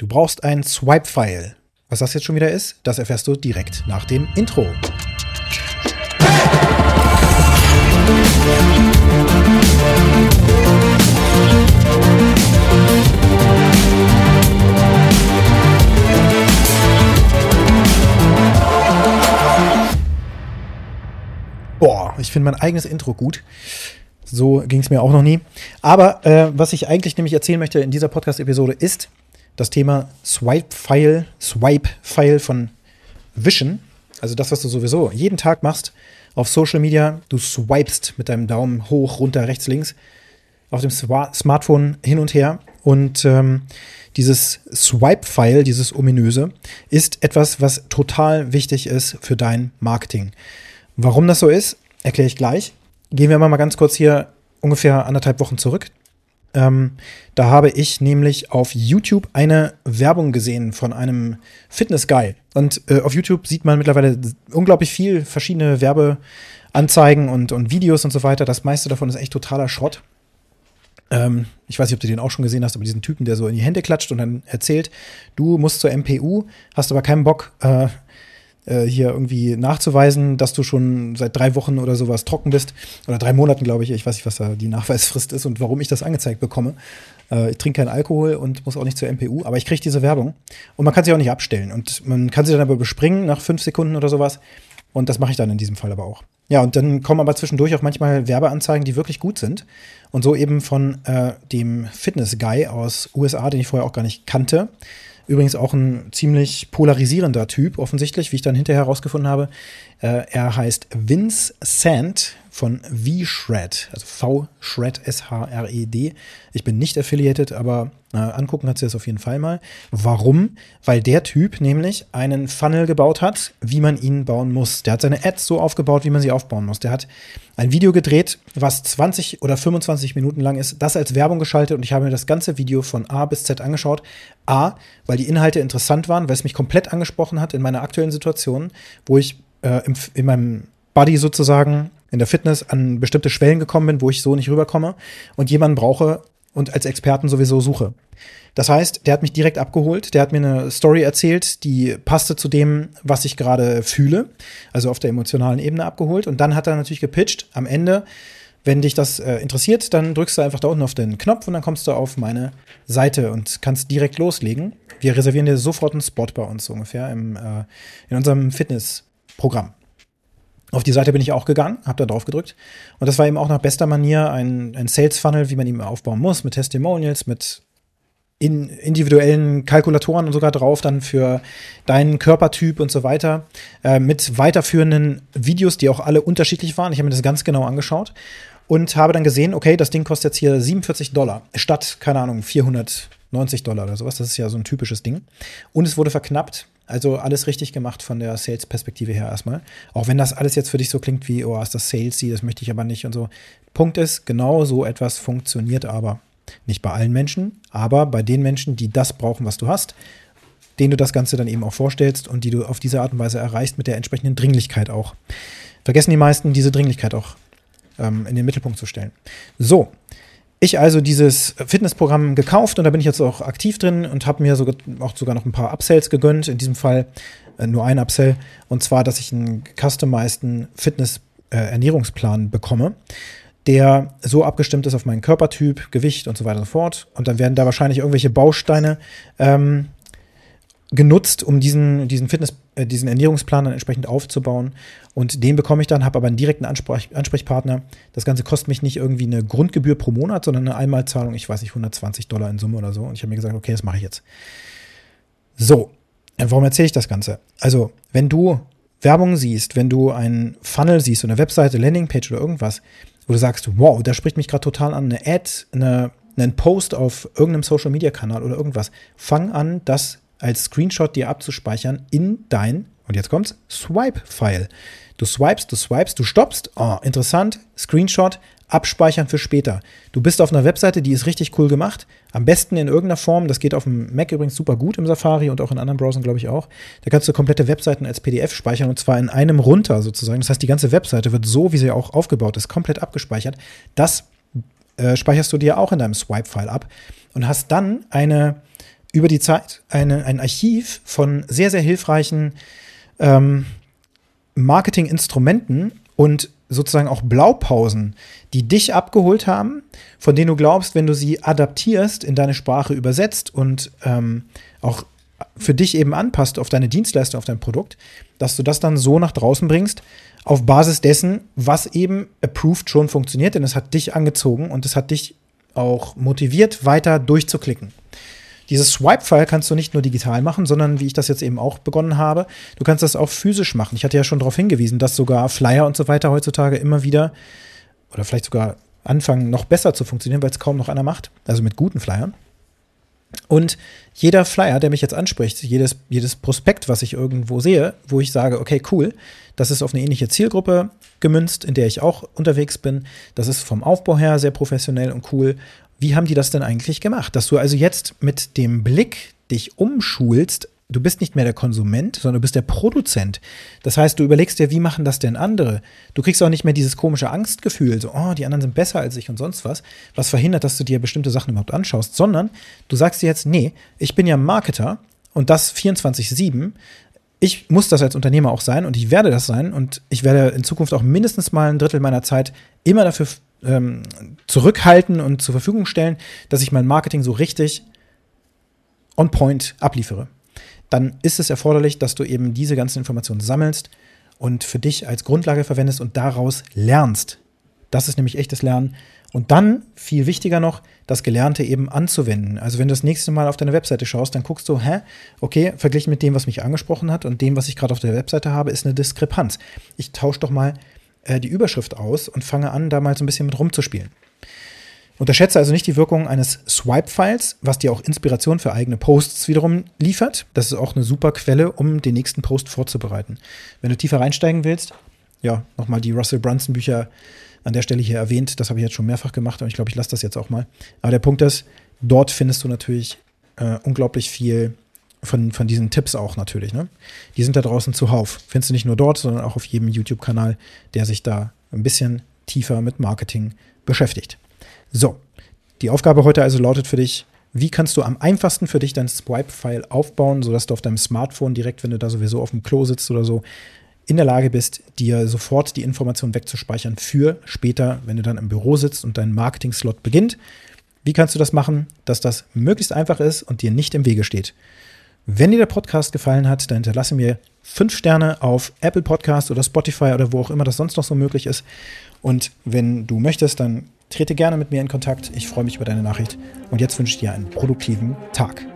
Du brauchst ein Swipe-File. Was das jetzt schon wieder ist, das erfährst du direkt nach dem Intro. Boah, ich finde mein eigenes Intro gut. So ging es mir auch noch nie. Aber äh, was ich eigentlich nämlich erzählen möchte in dieser Podcast-Episode ist das Thema Swipe-File, Swipe-File von Wischen. Also das, was du sowieso jeden Tag machst auf Social Media. Du swipest mit deinem Daumen hoch, runter, rechts, links auf dem Smartphone hin und her. Und ähm, dieses Swipe-File, dieses ominöse, ist etwas, was total wichtig ist für dein Marketing. Warum das so ist, erkläre ich gleich. Gehen wir mal ganz kurz hier ungefähr anderthalb Wochen zurück. Ähm, da habe ich nämlich auf YouTube eine Werbung gesehen von einem Fitness-Guy. Und äh, auf YouTube sieht man mittlerweile unglaublich viel verschiedene Werbeanzeigen und, und Videos und so weiter. Das meiste davon ist echt totaler Schrott. Ähm, ich weiß nicht, ob du den auch schon gesehen hast, aber diesen Typen, der so in die Hände klatscht und dann erzählt, du musst zur MPU, hast aber keinen Bock, äh, äh, hier irgendwie nachzuweisen, dass du schon seit drei Wochen oder sowas trocken bist. Oder drei Monaten, glaube ich. Ich weiß nicht, was da die Nachweisfrist ist und warum ich das angezeigt bekomme. Äh, ich trinke keinen Alkohol und muss auch nicht zur MPU, aber ich kriege diese Werbung. Und man kann sie auch nicht abstellen. Und man kann sie dann aber bespringen nach fünf Sekunden oder sowas. Und das mache ich dann in diesem Fall aber auch. Ja, und dann kommen aber zwischendurch auch manchmal Werbeanzeigen, die wirklich gut sind. Und so eben von äh, dem Fitness-Guy aus USA, den ich vorher auch gar nicht kannte. Übrigens auch ein ziemlich polarisierender Typ, offensichtlich, wie ich dann hinterher herausgefunden habe. Äh, er heißt Vince Sand von V-Shred, also V-Shred, S-H-R-E-D. Ich bin nicht affiliated, aber äh, angucken hat sie das auf jeden Fall mal. Warum? Weil der Typ nämlich einen Funnel gebaut hat, wie man ihn bauen muss. Der hat seine Ads so aufgebaut, wie man sie aufbauen muss. Der hat ein Video gedreht, was 20 oder 25 Minuten lang ist, das als Werbung geschaltet und ich habe mir das ganze Video von A bis Z angeschaut. A, weil die Inhalte interessant waren, weil es mich komplett angesprochen hat in meiner aktuellen Situation, wo ich äh, im, in meinem Body sozusagen in der Fitness an bestimmte Schwellen gekommen bin, wo ich so nicht rüberkomme und jemanden brauche und als Experten sowieso suche. Das heißt, der hat mich direkt abgeholt, der hat mir eine Story erzählt, die passte zu dem, was ich gerade fühle, also auf der emotionalen Ebene abgeholt und dann hat er natürlich gepitcht am Ende, wenn dich das äh, interessiert, dann drückst du einfach da unten auf den Knopf und dann kommst du auf meine Seite und kannst direkt loslegen. Wir reservieren dir sofort einen Spot bei uns ungefähr im, äh, in unserem Fitnessprogramm. Auf die Seite bin ich auch gegangen, habe da drauf gedrückt. Und das war eben auch nach bester Manier ein, ein Sales Funnel, wie man ihn aufbauen muss, mit Testimonials, mit in individuellen Kalkulatoren und sogar drauf dann für deinen Körpertyp und so weiter, äh, mit weiterführenden Videos, die auch alle unterschiedlich waren. Ich habe mir das ganz genau angeschaut und habe dann gesehen, okay, das Ding kostet jetzt hier 47 Dollar statt, keine Ahnung, 490 Dollar oder sowas. Das ist ja so ein typisches Ding. Und es wurde verknappt also alles richtig gemacht von der Sales-Perspektive her erstmal. Auch wenn das alles jetzt für dich so klingt wie, oh, ist das salesy, das möchte ich aber nicht und so. Punkt ist, genau so etwas funktioniert aber. Nicht bei allen Menschen, aber bei den Menschen, die das brauchen, was du hast, denen du das Ganze dann eben auch vorstellst und die du auf diese Art und Weise erreichst mit der entsprechenden Dringlichkeit auch. Vergessen die meisten, diese Dringlichkeit auch ähm, in den Mittelpunkt zu stellen. So, ich also dieses Fitnessprogramm gekauft und da bin ich jetzt auch aktiv drin und habe mir sogar, auch sogar noch ein paar Upsells gegönnt. In diesem Fall äh, nur ein Upsell und zwar, dass ich einen customizeden Fitness-Ernährungsplan äh, bekomme, der so abgestimmt ist auf meinen Körpertyp, Gewicht und so weiter und so fort. Und dann werden da wahrscheinlich irgendwelche Bausteine ähm, genutzt, um diesen, diesen Fitness, äh, diesen Ernährungsplan dann entsprechend aufzubauen. Und den bekomme ich dann, habe aber einen direkten Ansprech Ansprechpartner. Das Ganze kostet mich nicht irgendwie eine Grundgebühr pro Monat, sondern eine Einmalzahlung, ich weiß nicht, 120 Dollar in Summe oder so. Und ich habe mir gesagt, okay, das mache ich jetzt. So, äh, warum erzähle ich das Ganze? Also, wenn du Werbung siehst, wenn du einen Funnel siehst, eine Webseite, Landingpage oder irgendwas, wo du sagst, wow, da spricht mich gerade total an, eine Ad, eine, einen Post auf irgendeinem Social Media Kanal oder irgendwas, fang an, das als Screenshot dir abzuspeichern in dein, und jetzt kommt's, Swipe-File. Du swipest, du swipest, du stoppst, oh, interessant, Screenshot, abspeichern für später. Du bist auf einer Webseite, die ist richtig cool gemacht. Am besten in irgendeiner Form, das geht auf dem Mac übrigens super gut im Safari und auch in anderen Browsern, glaube ich auch. Da kannst du komplette Webseiten als PDF speichern und zwar in einem runter sozusagen. Das heißt, die ganze Webseite wird so, wie sie auch aufgebaut ist, komplett abgespeichert. Das äh, speicherst du dir auch in deinem Swipe-File ab und hast dann eine über die Zeit eine, ein Archiv von sehr, sehr hilfreichen ähm, Marketinginstrumenten und sozusagen auch Blaupausen, die dich abgeholt haben, von denen du glaubst, wenn du sie adaptierst, in deine Sprache übersetzt und ähm, auch für dich eben anpasst auf deine Dienstleistung, auf dein Produkt, dass du das dann so nach draußen bringst, auf Basis dessen, was eben approved schon funktioniert, denn es hat dich angezogen und es hat dich auch motiviert, weiter durchzuklicken. Dieses Swipe-File kannst du nicht nur digital machen, sondern wie ich das jetzt eben auch begonnen habe, du kannst das auch physisch machen. Ich hatte ja schon darauf hingewiesen, dass sogar Flyer und so weiter heutzutage immer wieder oder vielleicht sogar anfangen, noch besser zu funktionieren, weil es kaum noch einer macht. Also mit guten Flyern. Und jeder Flyer, der mich jetzt anspricht, jedes, jedes Prospekt, was ich irgendwo sehe, wo ich sage, okay, cool, das ist auf eine ähnliche Zielgruppe gemünzt, in der ich auch unterwegs bin. Das ist vom Aufbau her sehr professionell und cool. Wie haben die das denn eigentlich gemacht? Dass du also jetzt mit dem Blick dich umschulst, du bist nicht mehr der Konsument, sondern du bist der Produzent. Das heißt, du überlegst dir, wie machen das denn andere? Du kriegst auch nicht mehr dieses komische Angstgefühl, so, oh, die anderen sind besser als ich und sonst was, was verhindert, dass du dir bestimmte Sachen überhaupt anschaust, sondern du sagst dir jetzt, nee, ich bin ja Marketer und das 24-7. Ich muss das als Unternehmer auch sein und ich werde das sein und ich werde in Zukunft auch mindestens mal ein Drittel meiner Zeit immer dafür ähm, zurückhalten und zur Verfügung stellen, dass ich mein Marketing so richtig on point abliefere. Dann ist es erforderlich, dass du eben diese ganzen Informationen sammelst und für dich als Grundlage verwendest und daraus lernst. Das ist nämlich echtes Lernen. Und dann, viel wichtiger noch, das Gelernte eben anzuwenden. Also wenn du das nächste Mal auf deine Webseite schaust, dann guckst du, hä, okay, verglichen mit dem, was mich angesprochen hat und dem, was ich gerade auf der Webseite habe, ist eine Diskrepanz. Ich tausche doch mal äh, die Überschrift aus und fange an, da mal so ein bisschen mit rumzuspielen. Unterschätze also nicht die Wirkung eines Swipe-Files, was dir auch Inspiration für eigene Posts wiederum liefert. Das ist auch eine super Quelle, um den nächsten Post vorzubereiten. Wenn du tiefer reinsteigen willst, ja, nochmal die Russell Brunson Bücher an der Stelle hier erwähnt. Das habe ich jetzt schon mehrfach gemacht und ich glaube, ich lasse das jetzt auch mal. Aber der Punkt ist, dort findest du natürlich äh, unglaublich viel von, von diesen Tipps auch natürlich. Ne? Die sind da draußen zuhauf. Findest du nicht nur dort, sondern auch auf jedem YouTube-Kanal, der sich da ein bisschen tiefer mit Marketing beschäftigt. So, die Aufgabe heute also lautet für dich, wie kannst du am einfachsten für dich dein Swipe-File aufbauen, sodass du auf deinem Smartphone direkt, wenn du da sowieso auf dem Klo sitzt oder so, in der Lage bist, dir sofort die Information wegzuspeichern für später, wenn du dann im Büro sitzt und dein Marketing-Slot beginnt. Wie kannst du das machen, dass das möglichst einfach ist und dir nicht im Wege steht? Wenn dir der Podcast gefallen hat, dann hinterlasse mir fünf Sterne auf Apple Podcast oder Spotify oder wo auch immer das sonst noch so möglich ist. Und wenn du möchtest, dann trete gerne mit mir in Kontakt. Ich freue mich über deine Nachricht. Und jetzt wünsche ich dir einen produktiven Tag.